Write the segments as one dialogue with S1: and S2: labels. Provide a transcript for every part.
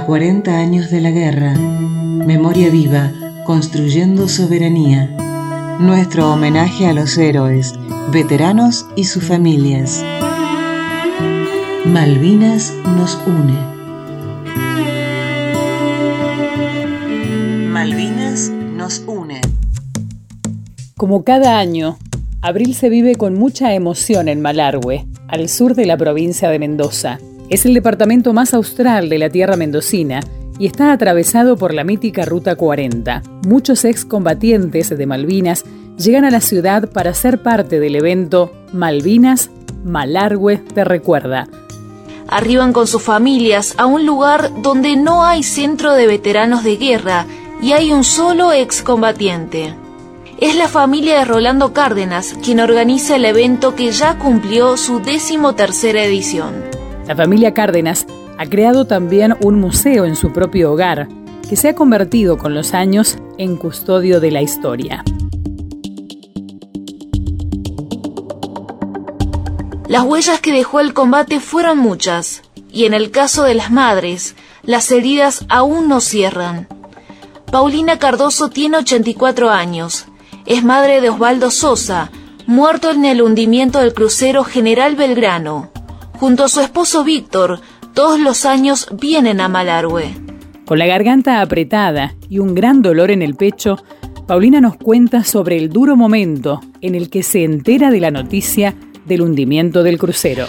S1: A 40 años de la guerra, memoria viva, construyendo soberanía. Nuestro homenaje a los héroes, veteranos y sus familias. Malvinas nos une. Malvinas nos une.
S2: Como cada año, abril se vive con mucha emoción en Malargüe, al sur de la provincia de Mendoza. Es el departamento más austral de la tierra mendocina y está atravesado por la mítica Ruta 40. Muchos excombatientes de Malvinas llegan a la ciudad para ser parte del evento Malvinas, Malargüe te recuerda,
S3: arriban con sus familias a un lugar donde no hay centro de veteranos de guerra y hay un solo excombatiente. Es la familia de Rolando Cárdenas quien organiza el evento que ya cumplió su décimo tercera edición.
S2: La familia Cárdenas ha creado también un museo en su propio hogar, que se ha convertido con los años en custodio de la historia.
S3: Las huellas que dejó el combate fueron muchas, y en el caso de las madres, las heridas aún no cierran. Paulina Cardoso tiene 84 años. Es madre de Osvaldo Sosa, muerto en el hundimiento del crucero General Belgrano. Junto a su esposo Víctor, todos los años vienen a Malargüe.
S2: Con la garganta apretada y un gran dolor en el pecho, Paulina nos cuenta sobre el duro momento en el que se entera de la noticia del hundimiento del crucero.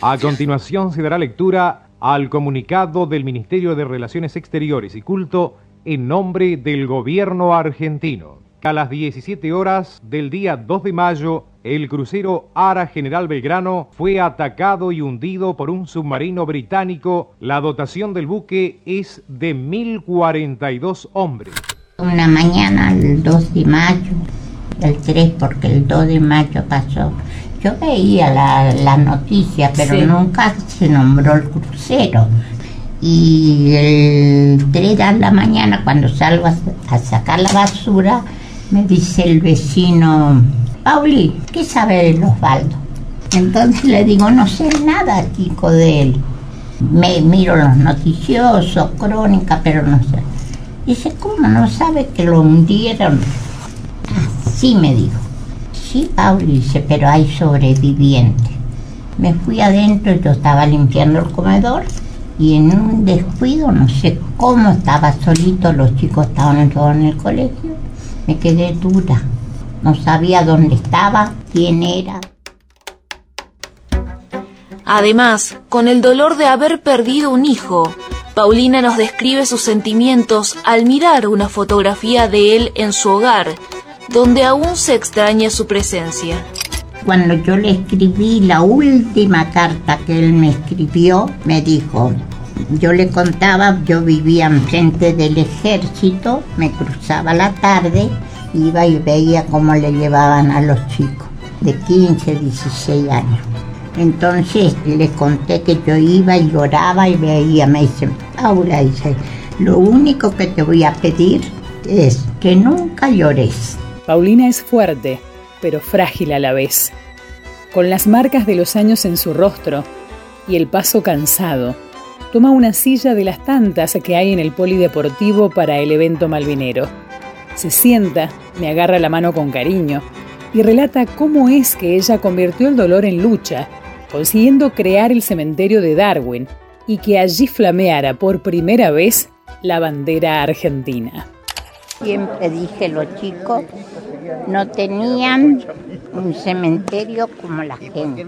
S4: A continuación se dará lectura al comunicado del Ministerio de Relaciones Exteriores y Culto en nombre del gobierno argentino. A las 17 horas del día 2 de mayo, el crucero Ara General Belgrano fue atacado y hundido por un submarino británico. La dotación del buque es de 1.042 hombres.
S5: Una mañana, el 2 de mayo, el 3 porque el 2 de mayo pasó. Yo veía la, la noticia, pero nunca se nombró el crucero. Y el 3 de la mañana, cuando salgo a, sacar la basura, me dice el vecino, Pauli, ¿qué sabe de Osvaldo? Entonces le digo, no sé nada, chico, de él. Me miro los noticiosos, crónica, pero no sé. Dice, ¿cómo no sabe que lo hundieron? Sí, me dijo. Sí, Pauli, dice, pero hay sobrevivientes. Me fui adentro, yo estaba limpiando el comedor y en un descuido, no sé cómo, estaba solito, los chicos estaban todos en el colegio, me quedé dura. No sabía dónde estaba, quién era.
S3: Además, con el dolor de haber perdido un hijo, Paulina nos describe sus sentimientos al mirar una fotografía de él en su hogar donde aún se extraña su presencia.
S5: Cuando yo le escribí la última carta que él me escribió, me dijo, yo le contaba, yo vivía enfrente del ejército, me cruzaba la tarde, iba y veía cómo le llevaban a los chicos de 15, 16 años. Entonces le conté que yo iba y lloraba y veía, me dice, Paula, dice, lo único que te voy a pedir es que nunca llores,
S2: Paulina es fuerte, pero frágil a la vez, con las marcas de los años en su rostro y el paso cansado. Toma una silla de las tantas que hay en el polideportivo para el evento malvinero. Se sienta, me agarra la mano con cariño y relata cómo es que ella convirtió el dolor en lucha, consiguiendo crear el cementerio de Darwin y que allí flameara por primera vez la bandera argentina.
S5: Siempre dije los chicos no tenían un cementerio como la gente.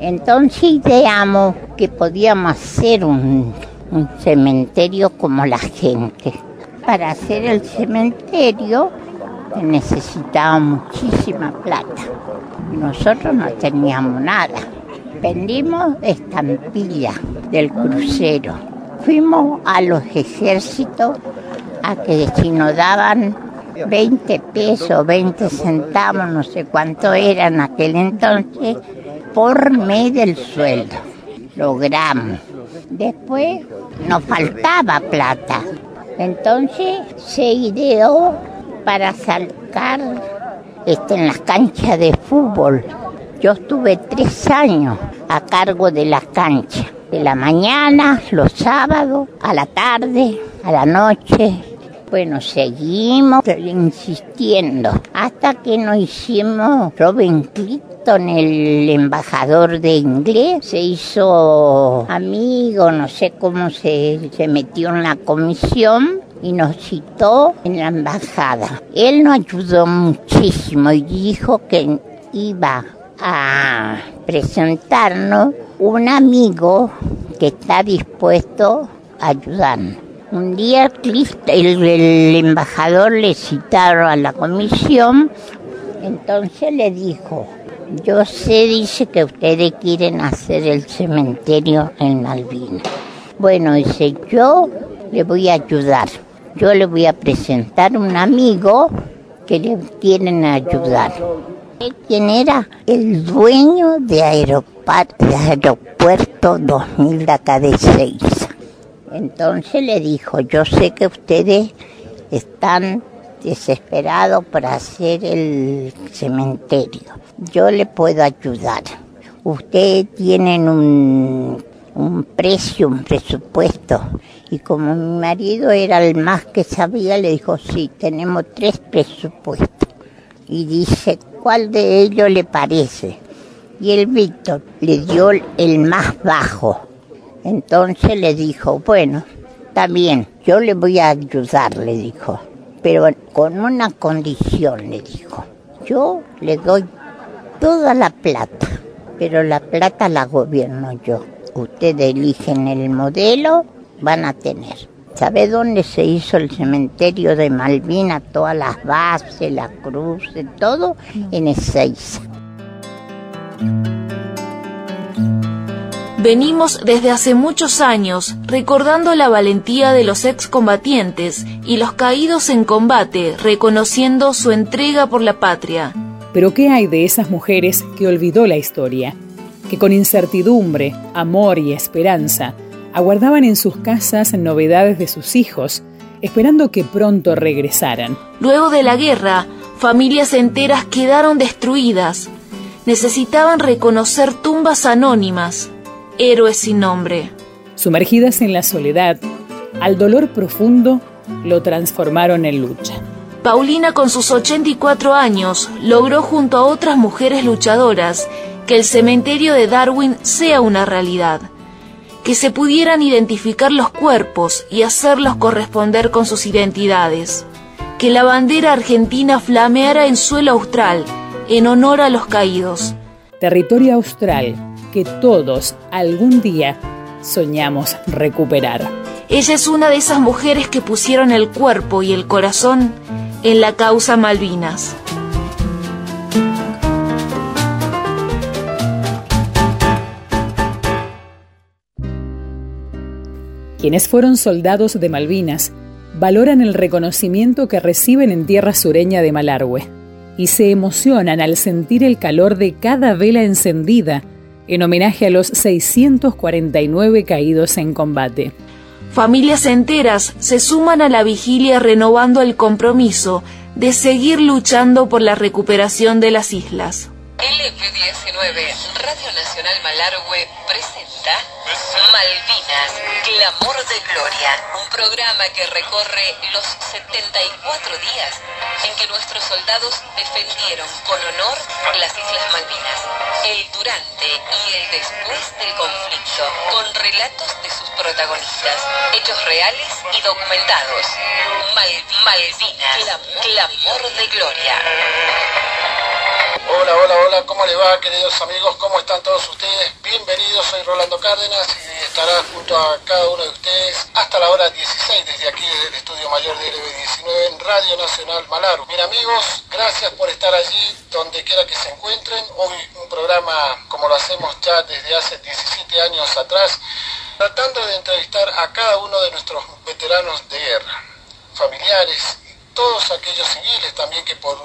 S5: Entonces ideamos que podíamos hacer un, un cementerio como la gente. Para hacer el cementerio necesitaba muchísima plata. Nosotros no teníamos nada. Vendimos estampillas del crucero. Fuimos a los ejércitos a que si nos daban 20 pesos, 20 centavos, no sé cuánto era en aquel entonces, por mes del sueldo. Logramos. Después nos faltaba plata. Entonces se ideó para sacar este, en las canchas de fútbol. Yo estuve tres años a cargo de las canchas de la mañana, los sábados, a la tarde, a la noche. Bueno, seguimos insistiendo hasta que nos hicimos Robin Clifton, el embajador de inglés, se hizo amigo, no sé cómo se metió en la comisión y nos citó en la embajada. Él nos ayudó muchísimo y dijo que iba a presentarnos un amigo que está dispuesto a ayudarnos. Un día el, embajador le citaron a la comisión, entonces le dijo, yo sé, dice que ustedes quieren hacer el cementerio en Malvinas. Bueno, dice, yo le voy a ayudar. Yo le voy a presentar un amigo que le quieren ayudar. ¿Quién era? El dueño de, Aeropuerto 2000 de acá de Seiza. Entonces le dijo, yo sé que ustedes están desesperados para hacer el cementerio. Yo le puedo ayudar. Ustedes tienen un, un precio, un presupuesto. Y como mi marido era el más que sabía, le dijo, sí, tenemos tres presupuestos. Y dice, ¿cuál de ellos le parece? Y el Víctor le dio el más bajo. Entonces le dijo, bueno, está bien, yo le voy a ayudar, le dijo, pero con una condición, le dijo. Yo le doy toda la plata, pero la plata la gobierno yo. Ustedes eligen el modelo, van a tener. ¿Sabe dónde se hizo el cementerio de Malvina? Todas las bases, la cruz, todo en Ezeiza.
S3: Venimos desde hace muchos años recordando la valentía de los excombatientes y los caídos en combate, reconociendo su entrega por la patria.
S2: Pero ¿qué hay de esas mujeres que olvidó la historia? Que con incertidumbre, amor y esperanza aguardaban en sus casas novedades de sus hijos, esperando que pronto regresaran.
S3: Luego de la guerra, familias enteras quedaron destruidas. Necesitaban reconocer tumbas anónimas, héroes sin nombre.
S2: Sumergidas en la soledad, al dolor profundo, lo transformaron en lucha.
S3: Paulina con sus 84 años logró junto a otras mujeres luchadoras que el cementerio de Darwin sea una realidad, que se pudieran identificar los cuerpos y hacerlos corresponder con sus identidades, que la bandera argentina flameara en suelo austral en honor a los caídos.
S2: Territorio austral que todos algún día soñamos recuperar.
S3: Ella es una de esas mujeres que pusieron el cuerpo y el corazón en la causa Malvinas.
S2: Quienes fueron soldados de Malvinas valoran el reconocimiento que reciben en tierra sureña de Malargüe y se emocionan al sentir el calor de cada vela encendida en homenaje a los 649 caídos en combate.
S3: Familias enteras se suman a la vigilia renovando el compromiso de seguir luchando por la recuperación de las islas.
S6: LP19, Radio Nacional Malargüe, presenta Malvinas, Clamor de Gloria, un programa que recorre los 74 días en que nuestros soldados defendieron con honor las Islas Malvinas, el durante y el después del conflicto, con relatos de sus protagonistas, hechos reales y documentados. Malvinas, Clamor de Gloria.
S7: Hola, hola, hola, ¿cómo le va queridos amigos? ¿Cómo están todos ustedes? Bienvenidos, soy Rolando Cárdenas y estará junto a cada uno de ustedes hasta la hora 16 desde aquí desde el estudio mayor de LB19 en Radio Nacional Malaru. Bien amigos, gracias por estar allí donde quiera que se encuentren. Hoy un programa como lo hacemos ya desde hace 17 años atrás, tratando de entrevistar a cada uno de nuestros veteranos de guerra, familiares y todos aquellos civiles también que por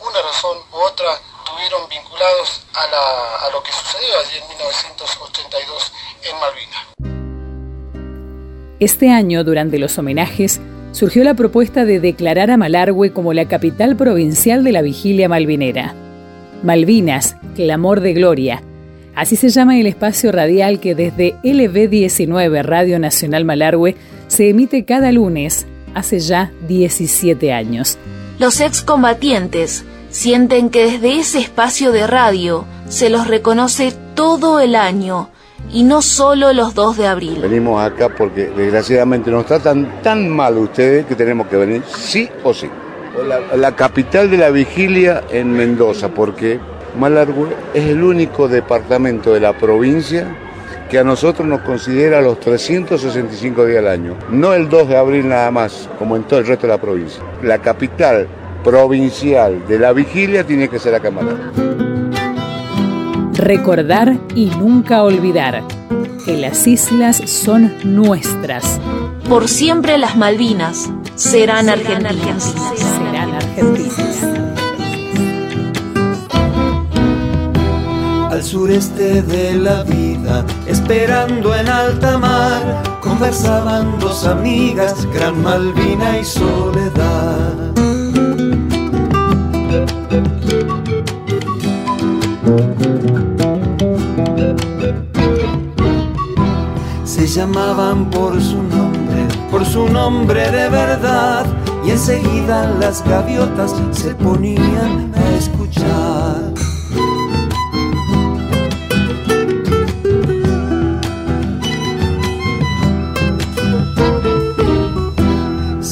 S7: una razón u otra estuvieron vinculados a, lo que sucedió allí en 1982 en
S2: Malvinas. Este año, durante los homenajes, surgió la propuesta de declarar a Malargüe como la capital provincial de la vigilia malvinera. Malvinas, clamor de gloria, Así se llama el espacio radial que desde LB19 Radio Nacional Malargüe se emite cada lunes hace ya 17 años.
S3: Los excombatientes sienten que desde ese espacio de radio se los reconoce todo el año y no solo los 2 de abril.
S8: Venimos acá porque desgraciadamente nos tratan tan mal ustedes que tenemos que venir sí o sí. La, capital de la vigilia en Mendoza, porque Malargüe es el único departamento de la provincia que a nosotros nos considera los 365 días al año, no el 2 de abril nada más, como en todo el resto de la provincia. La capital provincial de la vigilia tiene que ser en
S2: Recordar y nunca olvidar que las islas son nuestras.
S3: Por siempre las Malvinas serán, argentinas.
S2: Serán argentinas.
S9: Al sureste de la vida, esperando en alta mar, conversaban dos amigas, Gran Malvina y Soledad. Se llamaban por su nombre, por su nombre de verdad, y enseguida las gaviotas se ponían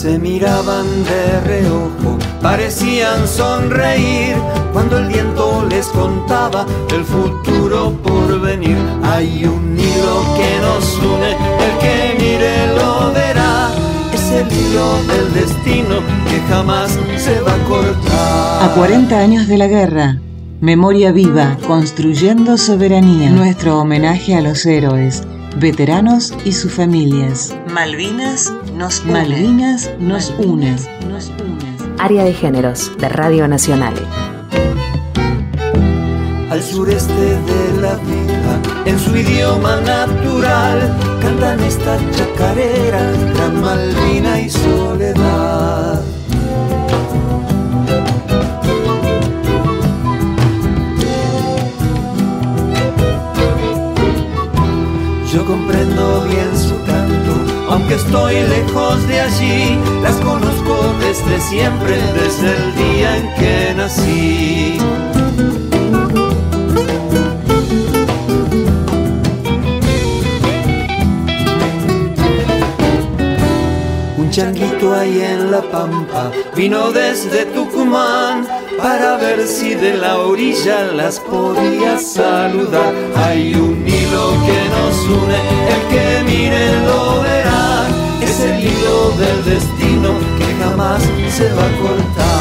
S9: Se miraban de reojo, parecían sonreír cuando el viento les contaba el futuro por venir. Hay un hilo que nos une, el que mire lo verá. Es el hilo del destino que jamás se va a cortar.
S1: A 40 años de la guerra, memoria viva, construyendo soberanía. Nuestro homenaje a los héroes, veteranos y sus familias. Malvinas nos une. Malvinas nos une. Nos une.
S6: Área de Géneros de Radio Nacional.
S9: Al sureste de la vida, en su idioma natural, cantan esta chacarera, Gran Malvina y Soledad. Comprendo bien su canto, aunque estoy lejos de allí, las conozco desde siempre, desde el día en que nací. Un changuito ahí en la pampa vino desde Tucumán para ver si de la orilla las podía saludar. Hay un hilo que nos une, el que mire lo verá. Es el hilo del destino que jamás se va a